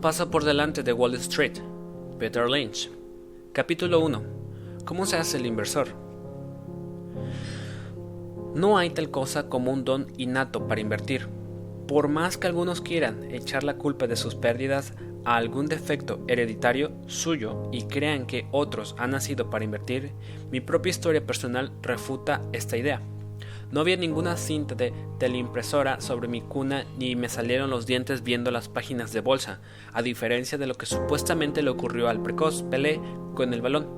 Paso por delante de Wall Street. Peter Lynch. Capítulo 1. ¿Cómo se hace el inversor? No hay tal cosa como un don innato para invertir. Por más que algunos quieran echar la culpa de sus pérdidas a algún defecto hereditario suyo y crean que otros han nacido para invertir, mi propia historia personal refuta esta idea. No había ninguna cinta de teleimpresora sobre mi cuna ni me salieron los dientes viendo las páginas de bolsa, a diferencia de lo que supuestamente le ocurrió al precoz Pelé con el balón.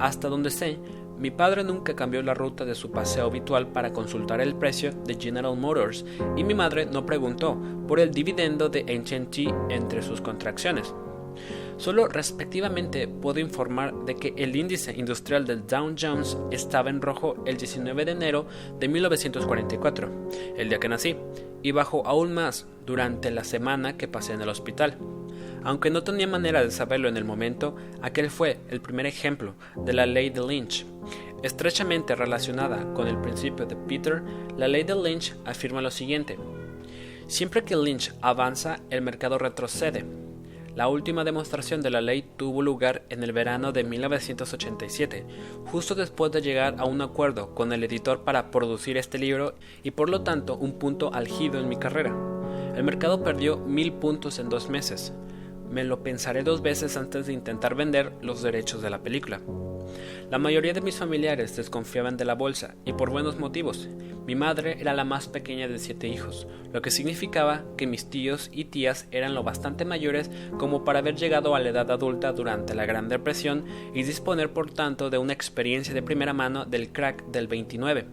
Hasta donde sé, mi padre nunca cambió la ruta de su paseo habitual para consultar el precio de General Motors y mi madre no preguntó por el dividendo de AT&T entre sus contracciones. Solo respectivamente puedo informar de que el índice industrial del Dow Jones estaba en rojo el 19 de enero de 1944, el día que nací, y bajó aún más durante la semana que pasé en el hospital. Aunque no tenía manera de saberlo en el momento, aquel fue el primer ejemplo de la ley de Lynch. Estrechamente relacionada con el principio de Peter, la ley de Lynch afirma lo siguiente. Siempre que Lynch avanza, el mercado retrocede. La última demostración de la ley tuvo lugar en el verano de 1987, justo después de llegar a un acuerdo con el editor para producir este libro y por lo tanto un punto algido en mi carrera. El mercado perdió mil puntos en dos meses. Me lo pensaré dos veces antes de intentar vender los derechos de la película. La mayoría de mis familiares desconfiaban de la bolsa, y por buenos motivos. Mi madre era la más pequeña de siete hijos, lo que significaba que mis tíos y tías eran lo bastante mayores como para haber llegado a la edad adulta durante la Gran Depresión y disponer por tanto de una experiencia de primera mano del crack del 29.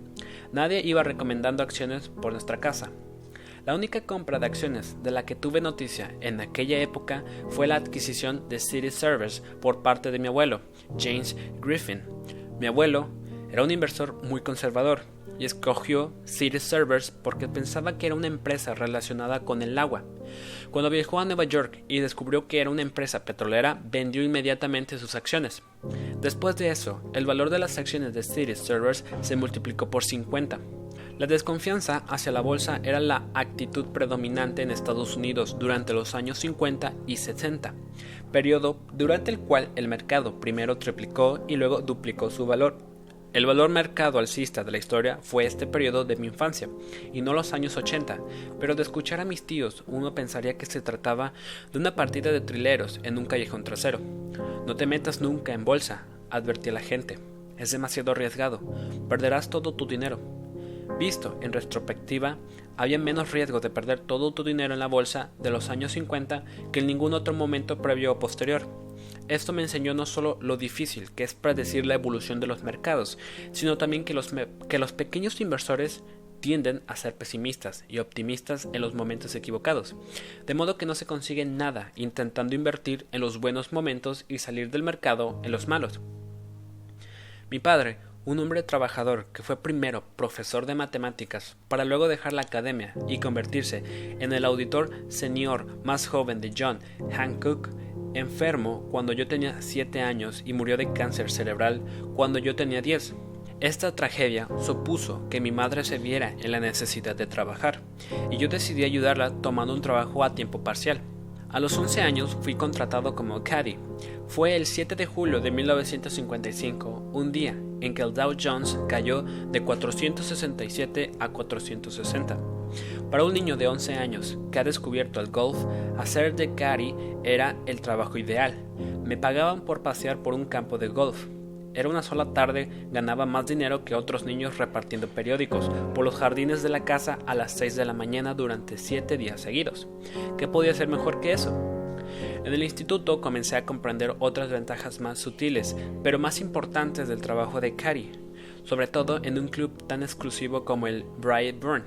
Nadie iba recomendando acciones por nuestra casa, la única compra de acciones de la que tuve noticia en aquella época fue la adquisición de City Servers por parte de mi abuelo, James Griffin. Mi abuelo era un inversor muy conservador y escogió City Servers porque pensaba que era una empresa relacionada con el agua. Cuando viajó a Nueva York y descubrió que era una empresa petrolera, vendió inmediatamente sus acciones. Después de eso, el valor de las acciones de City Servers se multiplicó por 50. La desconfianza hacia la bolsa era la actitud predominante en Estados Unidos durante los años 50 y 60, periodo durante el cual el mercado primero triplicó y luego duplicó su valor. El valor mercado alcista de la historia fue este periodo de mi infancia, y no los años 80, pero de escuchar a mis tíos uno pensaría que se trataba de una partida de trileros en un callejón trasero. No te metas nunca en bolsa, advertí a la gente. Es demasiado arriesgado, perderás todo tu dinero. Visto en retrospectiva, había menos riesgo de perder todo tu dinero en la bolsa de los años 50 que en ningún otro momento previo o posterior. Esto me enseñó no solo lo difícil que es predecir la evolución de los mercados, sino también que los, que los pequeños inversores tienden a ser pesimistas y optimistas en los momentos equivocados, de modo que no se consigue nada intentando invertir en los buenos momentos y salir del mercado en los malos. Mi padre, un hombre trabajador que fue primero profesor de matemáticas para luego dejar la academia y convertirse en el auditor senior más joven de John Hancock, enfermo cuando yo tenía 7 años y murió de cáncer cerebral cuando yo tenía 10. Esta tragedia supuso que mi madre se viera en la necesidad de trabajar, y yo decidí ayudarla tomando un trabajo a tiempo parcial. A los 11 años fui contratado como caddy. Fue el 7 de julio de 1955, un día en que el Dow Jones cayó de 467 a 460. Para un niño de 11 años que ha descubierto el golf, hacer de caddy era el trabajo ideal. Me pagaban por pasear por un campo de golf. Era una sola tarde, ganaba más dinero que otros niños repartiendo periódicos por los jardines de la casa a las 6 de la mañana durante 7 días seguidos. ¿Qué podía ser mejor que eso? En el instituto comencé a comprender otras ventajas más sutiles, pero más importantes del trabajo de Cary, sobre todo en un club tan exclusivo como el Burn,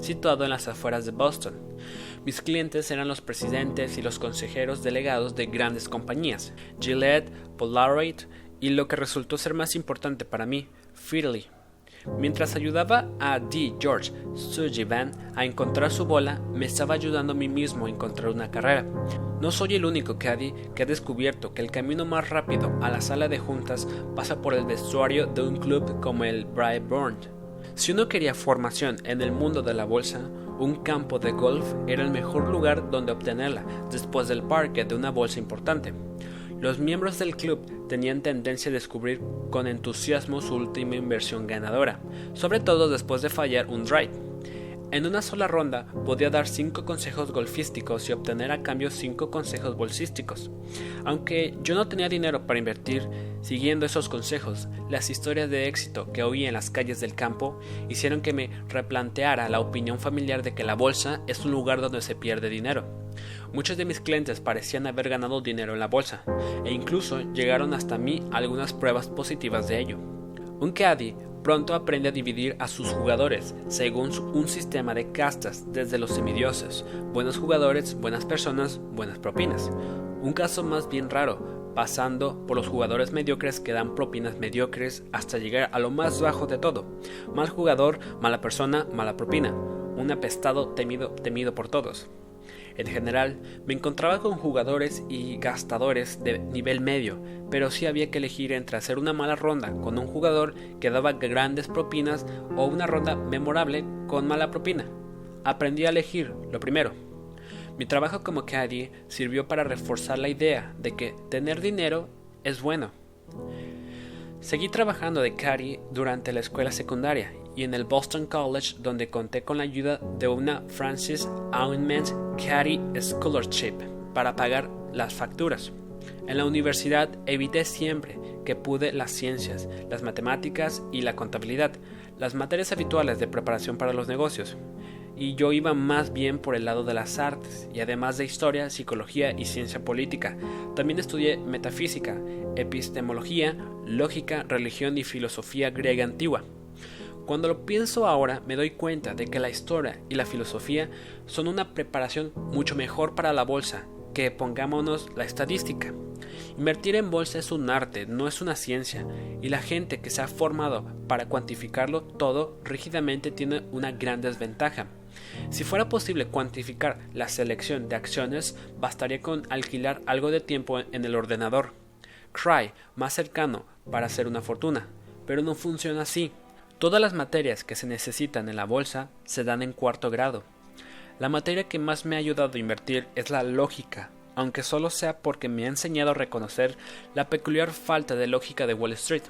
situado en las afueras de Boston. Mis clientes eran los presidentes y los consejeros delegados de grandes compañías, Gillette, Polaroid, y lo que resultó ser más importante para mí, Fiddly. Mientras ayudaba a D. George Sullivan a encontrar su bola, me estaba ayudando a mí mismo a encontrar una carrera. No soy el único caddy que ha descubierto que el camino más rápido a la sala de juntas pasa por el vestuario de un club como el Brightburn. Si uno quería formación en el mundo de la bolsa, Un campo de golf era el mejor lugar donde obtenerla después del parque de una bolsa importante. Los miembros del club tenían tendencia a descubrir con entusiasmo su última inversión ganadora, sobre todo después de fallar un drive. En una sola ronda podía dar 5 consejos golfísticos y obtener a cambio 5 consejos bolsísticos. Aunque yo no tenía dinero para invertir, siguiendo esos consejos, las historias de éxito que oí en las calles del campo hicieron que me replanteara la opinión familiar de que la bolsa es un lugar donde se pierde dinero. Muchos de mis clientes parecían haber ganado dinero en la bolsa, e incluso llegaron hasta mí algunas pruebas positivas de ello. Un caddy pronto aprende a dividir a sus jugadores según un sistema de castas, desde los semidioses, buenos jugadores, buenas personas, buenas propinas. Un caso más bien raro, pasando por los jugadores mediocres que dan propinas mediocres hasta llegar a lo más bajo de todo. Mal jugador, mala persona, mala propina. Un apestado temido, temido por todos. En general, me encontraba con jugadores y gastadores de nivel medio, pero sí había que elegir entre hacer una mala ronda con un jugador que daba grandes propinas o una ronda memorable con mala propina. Aprendí a elegir lo primero. Mi trabajo como caddy sirvió para reforzar la idea de que tener dinero es bueno. Seguí trabajando de caddy durante la escuela secundaria y en el Boston College donde conté con la ayuda de una Francis Auenment Caddy Scholarship para pagar las facturas. En la universidad evité siempre que pude las ciencias, las matemáticas y la contabilidad, las materias habituales de preparación para los negocios. Y yo iba más bien por el lado de las artes, y además de historia, psicología y ciencia política. También estudié metafísica, epistemología, lógica, religión y filosofía griega antigua. Cuando lo pienso ahora me doy cuenta de que la historia y la filosofía son una preparación mucho mejor para la bolsa que pongámonos la estadística. Invertir en bolsa es un arte, no es una ciencia, y la gente que se ha formado para cuantificarlo todo rígidamente tiene una gran desventaja. Si fuera posible cuantificar la selección de acciones, bastaría con alquilar algo de tiempo en el ordenador. Cry, más cercano para hacer una fortuna, pero no funciona así. Todas las materias que se necesitan en la bolsa se dan en cuarto grado. La materia que más me ha ayudado a invertir es la lógica, aunque solo sea porque me ha enseñado a reconocer la peculiar falta de lógica de Wall Street.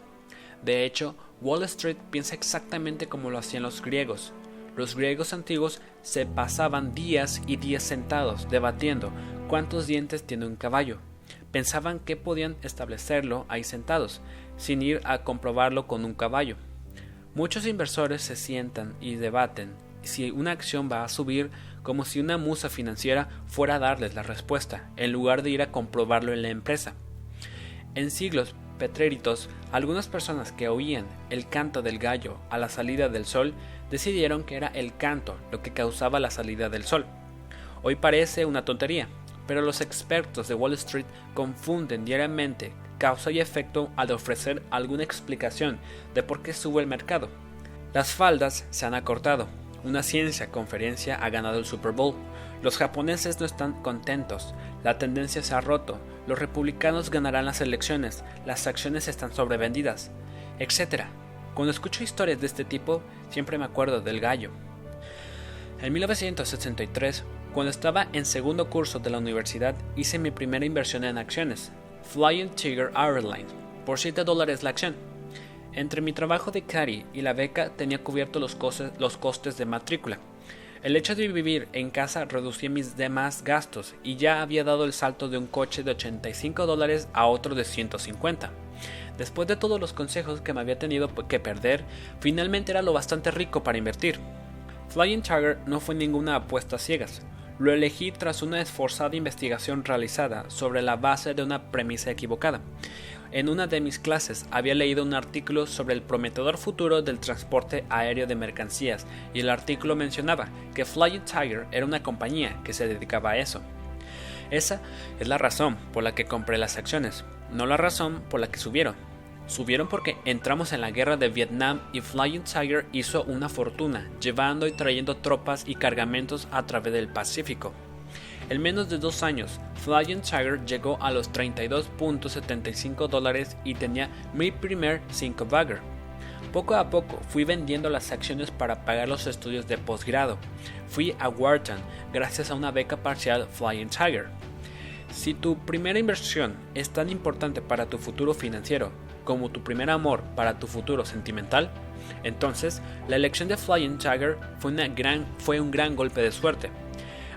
De hecho, Wall Street piensa exactamente como lo hacían los griegos. Los griegos antiguos se pasaban días y días sentados debatiendo cuántos dientes tiene un caballo. Pensaban que podían establecerlo ahí sentados, sin ir a comprobarlo con un caballo. Muchos inversores se sientan y debaten si una acción va a subir como si una musa financiera fuera a darles la respuesta, en lugar de ir a comprobarlo en la empresa. En siglos pretéritos, algunas personas que oían el canto del gallo a la salida del sol decidieron que era el canto lo que causaba la salida del sol. Hoy parece una tontería, pero los expertos de Wall Street confunden diariamente causa y efecto al ofrecer alguna explicación de por qué sube el mercado. Las faldas se han acortado. Una ciencia conferencia ha ganado el Super Bowl. Los japoneses no están contentos. La tendencia se ha roto. Los republicanos ganarán las elecciones. Las acciones están sobrevendidas. Etc. Cuando escucho historias de este tipo, siempre me acuerdo del gallo. En 1963, cuando estaba en segundo curso de la universidad, hice mi primera inversión en acciones. Flying Tiger Airlines, por 7 dólares la acción. Entre mi trabajo de carry y la beca tenía cubierto los costes, los costes de matrícula. El hecho de vivir en casa reducía mis demás gastos y ya había dado el salto de un coche de 85 dólares a otro de 150. Después de todos los consejos que me había tenido que perder, finalmente era lo bastante rico para invertir. Flying Tiger no fue ninguna apuesta a ciegas. Lo elegí tras una esforzada investigación realizada sobre la base de una premisa equivocada. En una de mis clases había leído un artículo sobre el prometedor futuro del transporte aéreo de mercancías y el artículo mencionaba que Flying Tiger era una compañía que se dedicaba a eso. Esa es la razón por la que compré las acciones, no la razón por la que subieron. Subieron porque entramos en la guerra de Vietnam y Flying Tiger hizo una fortuna, llevando y trayendo tropas y cargamentos a través del Pacífico. En menos de dos años, Flying Tiger llegó a los 32.75 dólares y tenía mi primer 5 bagger. Poco a poco fui vendiendo las acciones para pagar los estudios de posgrado. Fui a Wharton gracias a una beca parcial Flying Tiger. Si tu primera inversión es tan importante para tu futuro financiero como tu primer amor para tu futuro sentimental, entonces la elección de Flying Tiger fue, gran, fue un gran golpe de suerte.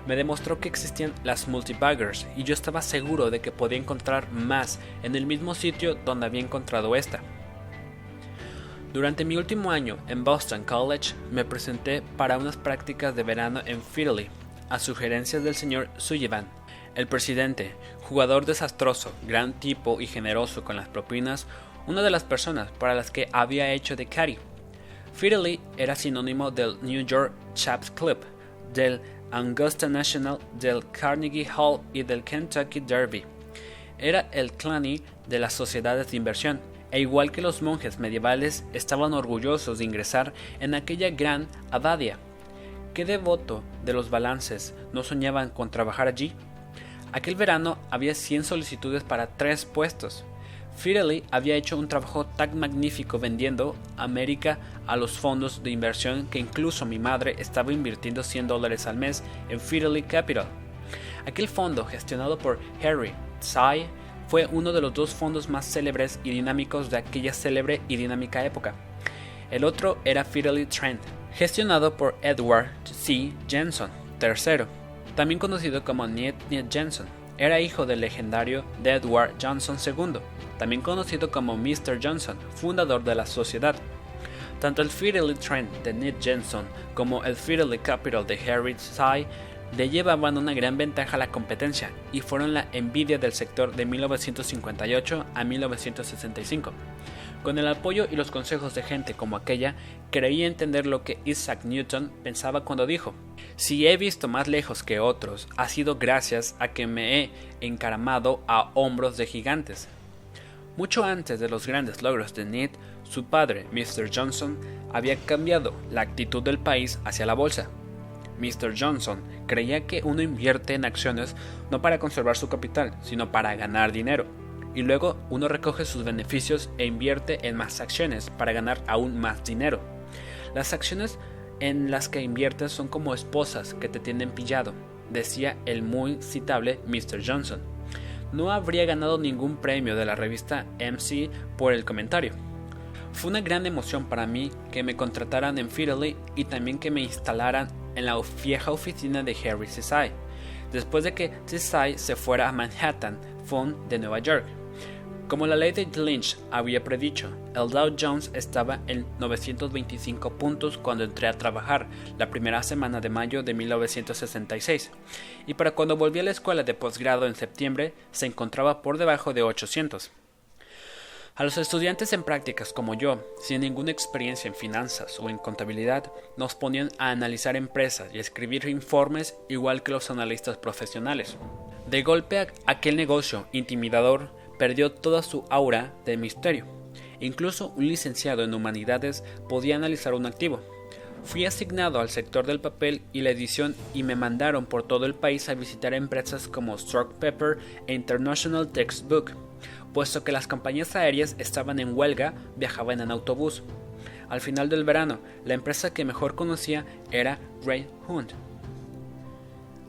Me demostró que existían las multibaggers y yo estaba seguro de que podía encontrar más en el mismo sitio donde había encontrado esta. Durante mi último año en Boston College me presenté para unas prácticas de verano en Philly, a sugerencias del señor Sullivan, el presidente, jugador desastroso, gran tipo y generoso con las propinas, una de las personas para las que había hecho de caddy. Fiddly era sinónimo del New York Chaps Club, del Augusta National, del Carnegie Hall y del Kentucky Derby. Era el clani de las sociedades de inversión, e igual que los monjes medievales estaban orgullosos de ingresar en aquella gran abadia. ¿Qué devoto de los balances no soñaban con trabajar allí? Aquel verano había 100 solicitudes para tres puestos. Fidelity había hecho un trabajo tan magnífico vendiendo América a los fondos de inversión que incluso mi madre estaba invirtiendo 100 dólares al mes en Fidelity Capital. Aquel fondo, gestionado por Harry Tsai, fue uno de los dos fondos más célebres y dinámicos de aquella célebre y dinámica época. El otro era Fidelity Trend, gestionado por Edward C. Jensen III, también conocido como Niet Niet Jensen. Era hijo del legendario de Edward Johnson II, también conocido como Mr. Johnson, fundador de la sociedad. Tanto el Fidelity Trend de Ned Jensen como el Fidelity Capital de Harry Tsai le llevaban una gran ventaja a la competencia y fueron la envidia del sector de 1958 a 1965. Con el apoyo y los consejos de gente como aquella, creí entender lo que Isaac Newton pensaba cuando dijo, si he visto más lejos que otros, ha sido gracias a que me he encaramado a hombros de gigantes. Mucho antes de los grandes logros de Ned, su padre, Mr. Johnson, había cambiado la actitud del país hacia la bolsa. Mr. Johnson creía que uno invierte en acciones no para conservar su capital, sino para ganar dinero. Y luego uno recoge sus beneficios e invierte en más acciones para ganar aún más dinero. Las acciones en las que inviertes son como esposas que te tienen pillado, decía el muy citable Mr. Johnson no habría ganado ningún premio de la revista MC por el comentario. Fue una gran emoción para mí que me contrataran en Fidelity y también que me instalaran en la vieja oficina de Harry Cesai, después de que Cesai se fuera a Manhattan Fund de Nueva York. Como la ley de Lynch había predicho, el Dow Jones estaba en 925 puntos cuando entré a trabajar la primera semana de mayo de 1966, y para cuando volví a la escuela de posgrado en septiembre se encontraba por debajo de 800. A los estudiantes en prácticas como yo, sin ninguna experiencia en finanzas o en contabilidad, nos ponían a analizar empresas y escribir informes igual que los analistas profesionales. De golpe aquel negocio intimidador perdió toda su aura de misterio. Incluso un licenciado en humanidades podía analizar un activo. Fui asignado al sector del papel y la edición y me mandaron por todo el país a visitar empresas como Stroke Pepper e International Textbook. Puesto que las compañías aéreas estaban en huelga, viajaban en autobús. Al final del verano, la empresa que mejor conocía era Ray Hunt.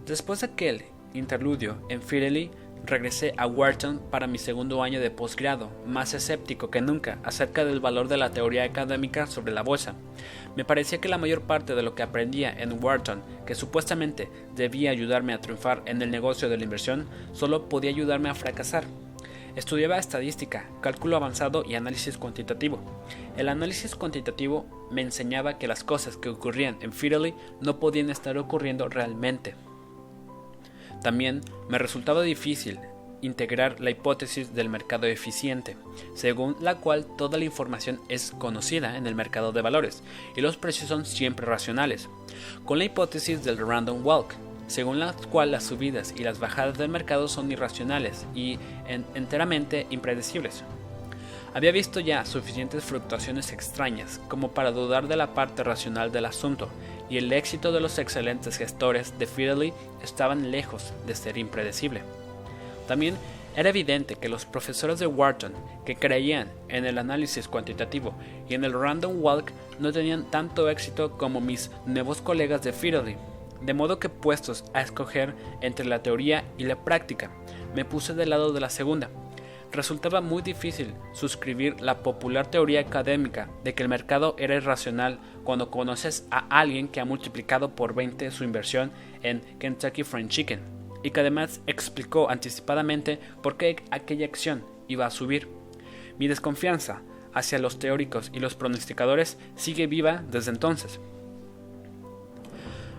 Después de aquel interludio en Fidelity, regresé a Wharton para mi segundo año de posgrado, más escéptico que nunca acerca del valor de la teoría académica sobre la bolsa. Me parecía que la mayor parte de lo que aprendía en Wharton, que supuestamente debía ayudarme a triunfar en el negocio de la inversión, solo podía ayudarme a fracasar. Estudiaba estadística, cálculo avanzado y análisis cuantitativo. El análisis cuantitativo me enseñaba que las cosas que ocurrían en Fidelity no podían estar ocurriendo realmente. También me resultaba difícil integrar la hipótesis del mercado eficiente, según la cual toda la información es conocida en el mercado de valores y los precios son siempre racionales, con la hipótesis del random walk, según la cual las subidas y las bajadas del mercado son irracionales y enteramente impredecibles. Había visto ya suficientes fluctuaciones extrañas como para dudar de la parte racional del asunto, y el éxito de los excelentes gestores de Fidelity estaban lejos de ser impredecible. También Era evidente que los profesores de Wharton, que creían en el análisis cuantitativo y en el random walk, no tenían tanto éxito como mis nuevos colegas de Fidelity, de modo que puestos a escoger entre la teoría y la práctica, me puse del lado de la segunda. Resultaba muy difícil suscribir la popular teoría académica de que el mercado era irracional cuando conoces a alguien que ha multiplicado por 20 su inversión en Kentucky Fried Chicken y que además explicó anticipadamente por qué aquella acción iba a subir. Mi desconfianza hacia los teóricos y los pronosticadores sigue viva desde entonces.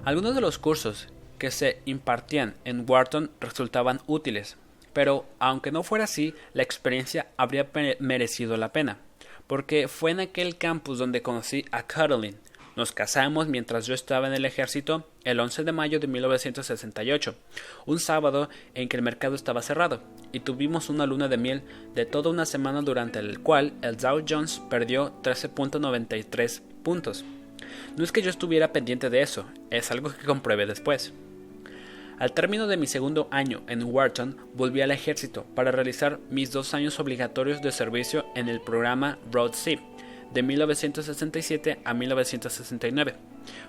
Algunos de los cursos que se impartían en Wharton resultaban útiles, pero aunque no fuera así, la experiencia habría merecido la pena, porque fue en aquel campus donde conocí a Caroline. Nos casamos mientras yo estaba en el ejército el 11 de mayo de 1968, un sábado en que el mercado estaba cerrado, y tuvimos una luna de miel de toda una semana durante el cual el Dow Jones perdió 13.93 puntos. No es que yo estuviera pendiente de eso, es algo que compruebe después. Al término de mi segundo año en Wharton, volví al ejército para realizar mis dos años obligatorios de servicio en el programa Broad Sea, de 1967 a 1969.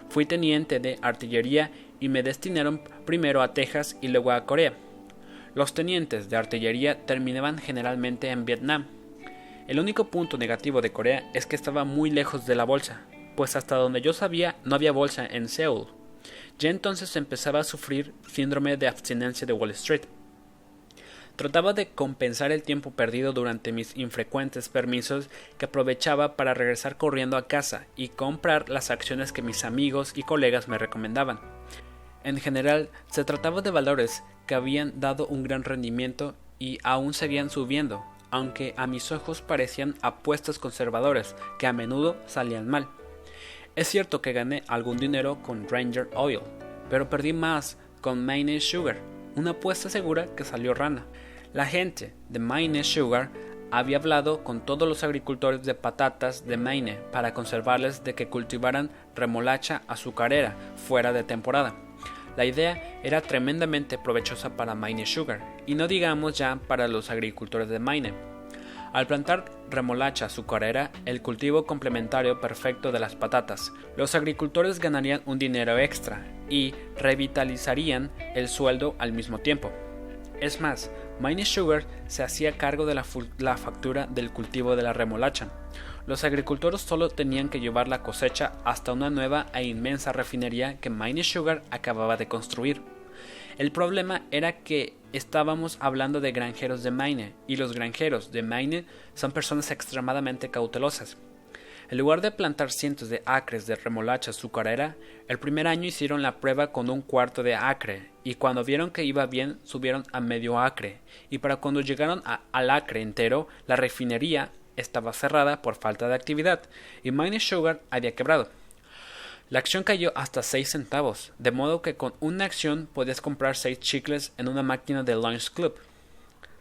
Fui teniente de artillería y me destinaron primero a Texas y luego a Corea. Los tenientes de artillería terminaban generalmente en Vietnam. El único punto negativo de Corea es que estaba muy lejos de la bolsa, pues hasta donde yo sabía no había bolsa en Seúl. Ya entonces empezaba a sufrir síndrome de abstinencia de Wall Street. Trataba de compensar el tiempo perdido durante mis infrecuentes permisos que aprovechaba para regresar corriendo a casa y comprar las acciones que mis amigos y colegas me recomendaban. En general, se trataba de valores que habían dado un gran rendimiento y aún seguían subiendo, aunque a mis ojos parecían apuestas conservadoras que a menudo salían mal. Es cierto que gané algún dinero con Ranger Oil, pero perdí más con Maine Sugar, una apuesta segura que salió rana. La gente de Maine Sugar había hablado con todos los agricultores de patatas de Maine para conservarles de que cultivaran remolacha azucarera fuera de temporada. La idea era tremendamente provechosa para Maine Sugar, y no digamos ya para los agricultores de Maine. Al plantar remolacha azucarera, el cultivo complementario perfecto de las patatas, los agricultores ganarían un dinero extra y revitalizarían el sueldo al mismo tiempo. Es más, Miney Sugar se hacía cargo de la, factura del cultivo de la remolacha. Los agricultores solo tenían que llevar la cosecha hasta una nueva e inmensa refinería que Miney Sugar acababa de construir. El problema era que estábamos hablando de granjeros de Maine, y los granjeros de Maine son personas extremadamente cautelosas. En lugar de plantar cientos de acres de remolacha azucarera, el primer año hicieron la prueba con un cuarto de acre, y cuando vieron que iba bien subieron a medio acre, y para cuando llegaron al acre entero, la refinería estaba cerrada por falta de actividad, y Maine Sugar había quebrado. La acción cayó hasta 6 centavos, de modo que con una acción podías comprar 6 chicles en una máquina de Lunch Club.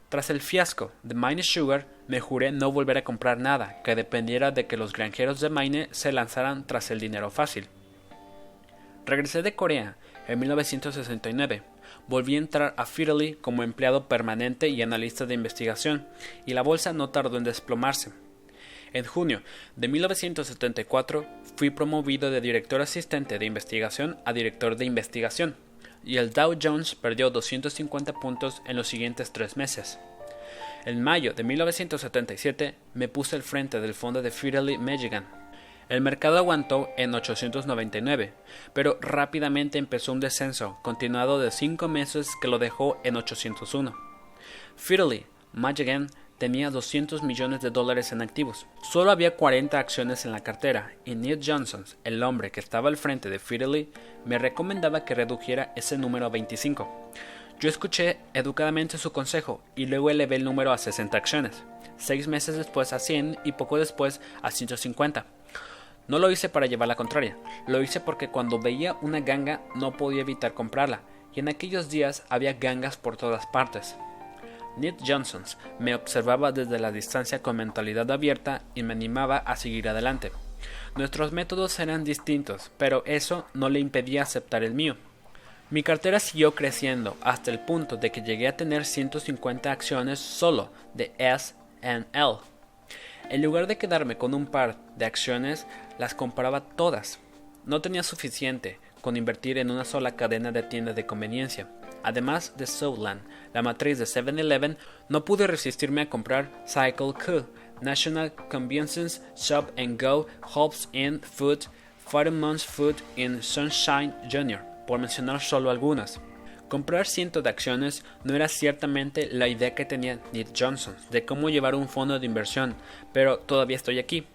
Tras el fiasco de Maine Sugar, me juré no volver a comprar nada que dependiera de que los granjeros de Maine se lanzaran tras el dinero fácil. Regresé de Corea en 1969. Volví a entrar a Fidelity como empleado permanente y analista de investigación, y la bolsa no tardó en desplomarse. En junio de 1974 fui promovido de director asistente de investigación a director de investigación, y el Dow Jones perdió 250 puntos en los siguientes tres meses. En mayo de 1977 me puse al frente del fondo de Fidelity Michigan. El mercado aguantó en 899, pero rápidamente empezó un descenso continuado de cinco meses que lo dejó en 801. Fidelity Michigan tenía 200 millones de dólares en activos. Solo había 40 acciones en la cartera y Neil Johnson, el hombre que estaba al frente de Fidelity, me recomendaba que redujera ese número a 25. Yo escuché educadamente su consejo y luego elevé el número a 60 acciones, seis meses después a 100 y poco después a 150. No lo hice para llevar la contraria, lo hice porque cuando veía una ganga no podía evitar comprarla, y en aquellos días había gangas por todas partes. Ned Johnson me observaba desde la distancia con mentalidad abierta y me animaba a seguir adelante. Nuestros métodos eran distintos, pero eso no le impedía aceptar el mío. Mi cartera siguió creciendo hasta el punto de que llegué a tener 150 acciones solo de S&L. En lugar de quedarme con un par de acciones, las compraba todas. No tenía suficiente con invertir en una sola cadena de tiendas de conveniencia. Además de Southland, la matriz de 7-Eleven, no pude resistirme a comprar Cycle Q, National Convenience Shop and Go, Hobbs Inn Food, Fireman's Food y Sunshine Jr., por mencionar solo algunas. Comprar cientos de acciones no era ciertamente la idea que tenía Nick Johnson de cómo llevar un fondo de inversión, pero todavía estoy aquí.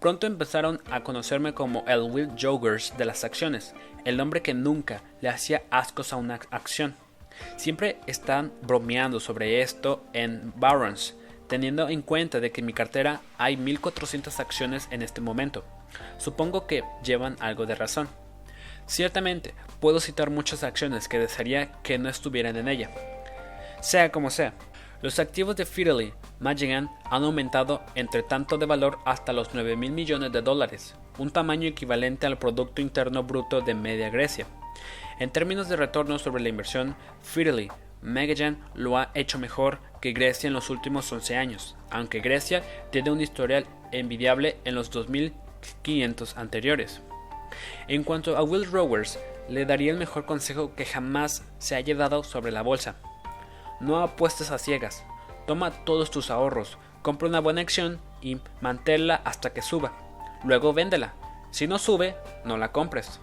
Pronto empezaron a conocerme como el Will Joggers de las acciones, el hombre que nunca le hacía ascos a una acción. Siempre están bromeando sobre esto en Barron's, teniendo en cuenta de que en mi cartera hay 1400 acciones en este momento. Supongo que llevan algo de razón. Ciertamente, puedo citar muchas acciones que desearía que no estuvieran en ella. Sea como sea, los activos de Fidelity Magellan han aumentado entre tanto de valor hasta los 9 mil millones de dólares, un tamaño equivalente al Producto Interno Bruto de media Grecia. En términos de retorno sobre la inversión, Fidelity Magellan lo ha hecho mejor que Grecia en los últimos 11 años, aunque Grecia tiene un historial envidiable en los 2500 anteriores. En cuanto a Will Rowers, le daría el mejor consejo que jamás se haya dado sobre la bolsa. No apuestes a ciegas. Toma todos tus ahorros, compra una buena acción y manténla hasta que suba. Luego véndela. Si no sube, no la compres.